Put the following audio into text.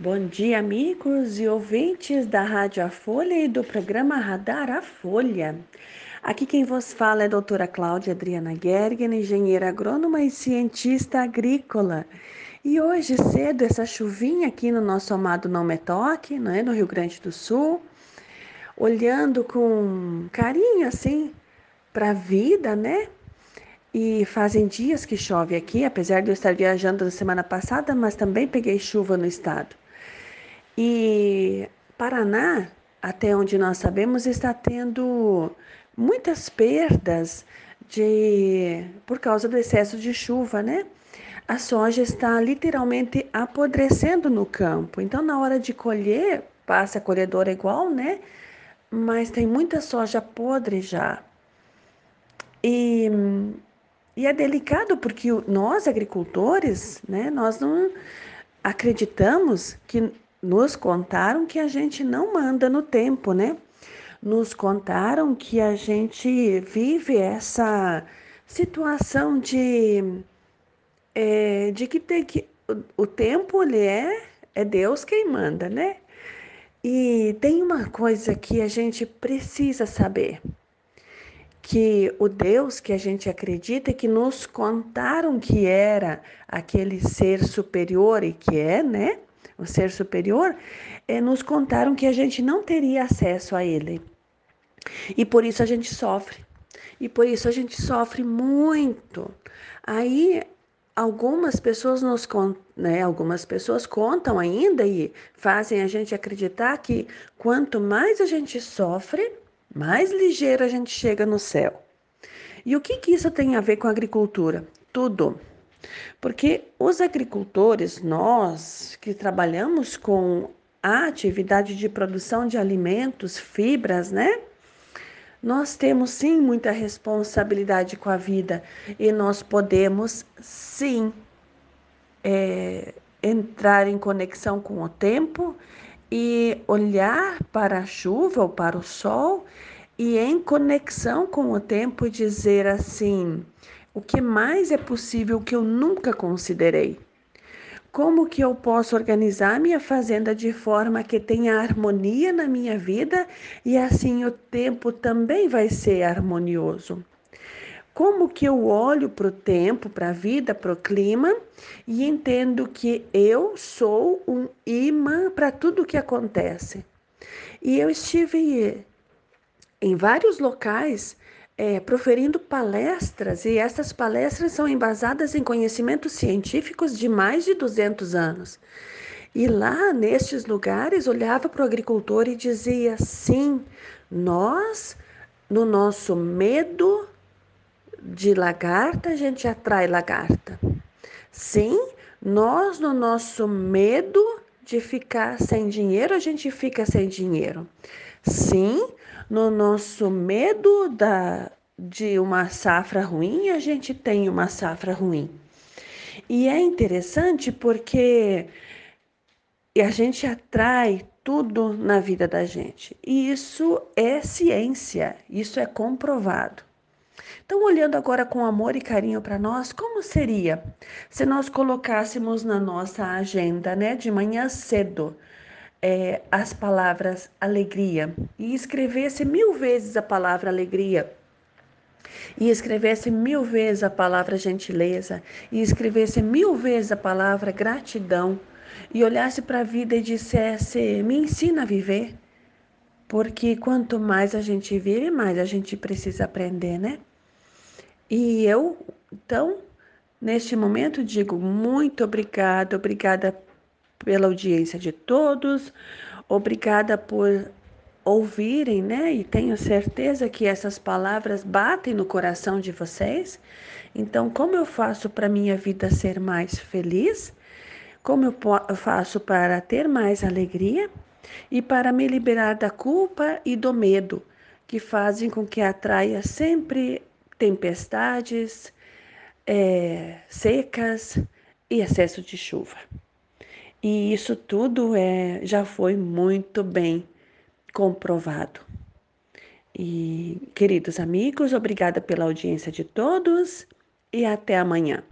Bom dia, amigos e ouvintes da Rádio A Folha e do programa Radar A Folha. Aqui quem vos fala é a doutora Cláudia Adriana Gergen, engenheira agrônoma e cientista agrícola. E hoje cedo, essa chuvinha aqui no nosso amado Não Metoque, não é? no Rio Grande do Sul, olhando com carinho assim para a vida, né? E fazem dias que chove aqui, apesar de eu estar viajando na semana passada, mas também peguei chuva no estado. E Paraná, até onde nós sabemos, está tendo muitas perdas de por causa do excesso de chuva, né? A soja está literalmente apodrecendo no campo. Então, na hora de colher, passa a colhedora igual, né? Mas tem muita soja podre já. E, e é delicado porque nós, agricultores, né, nós não acreditamos que nos contaram que a gente não manda no tempo, né? Nos contaram que a gente vive essa situação de, é, de que tem que o, tempo ele é, é Deus quem manda, né? E tem uma coisa que a gente precisa saber que o Deus que a gente acredita e que nos contaram que era aquele ser superior e que é, né? O ser superior, é, nos contaram que a gente não teria acesso a ele. E por isso a gente sofre. E por isso a gente sofre muito. Aí algumas pessoas nos né, algumas pessoas contam ainda e fazem a gente acreditar que quanto mais a gente sofre, mais ligeiro a gente chega no céu. E o que, que isso tem a ver com a agricultura? Tudo. Porque os agricultores, nós que trabalhamos com a atividade de produção de alimentos, fibras, né? Nós temos sim muita responsabilidade com a vida e nós podemos sim é, entrar em conexão com o tempo e olhar para a chuva ou para o sol e em conexão com o tempo dizer assim: o que mais é possível que eu nunca considerei? Como que eu posso organizar minha fazenda de forma que tenha harmonia na minha vida e assim o tempo também vai ser harmonioso? Como que eu olho para o tempo, para a vida, para o clima e entendo que eu sou um imã para tudo que acontece? E eu estive em vários locais é, proferindo palestras, e essas palestras são embasadas em conhecimentos científicos de mais de 200 anos. E lá, nestes lugares, olhava para o agricultor e dizia: sim, nós, no nosso medo de lagarta, a gente atrai lagarta. Sim, nós, no nosso medo de ficar sem dinheiro, a gente fica sem dinheiro. Sim, no nosso medo da, de uma safra ruim, a gente tem uma safra ruim. E é interessante porque a gente atrai tudo na vida da gente. E isso é ciência, isso é comprovado. Então, olhando agora com amor e carinho para nós, como seria se nós colocássemos na nossa agenda, né, de manhã cedo, é, as palavras alegria e escrevesse mil vezes a palavra alegria e escrevesse mil vezes a palavra gentileza e escrevesse mil vezes a palavra gratidão e olhasse para a vida e dissesse: Me ensina a viver. Porque quanto mais a gente vive, mais a gente precisa aprender, né? E eu, então, neste momento, digo muito obrigada, obrigada pela audiência de todos, obrigada por ouvirem, né? E tenho certeza que essas palavras batem no coração de vocês. Então, como eu faço para minha vida ser mais feliz? Como eu faço para ter mais alegria e para me liberar da culpa e do medo que fazem com que atraia sempre tempestades, é, secas e excesso de chuva. E isso tudo é, já foi muito bem comprovado. E, queridos amigos, obrigada pela audiência de todos e até amanhã.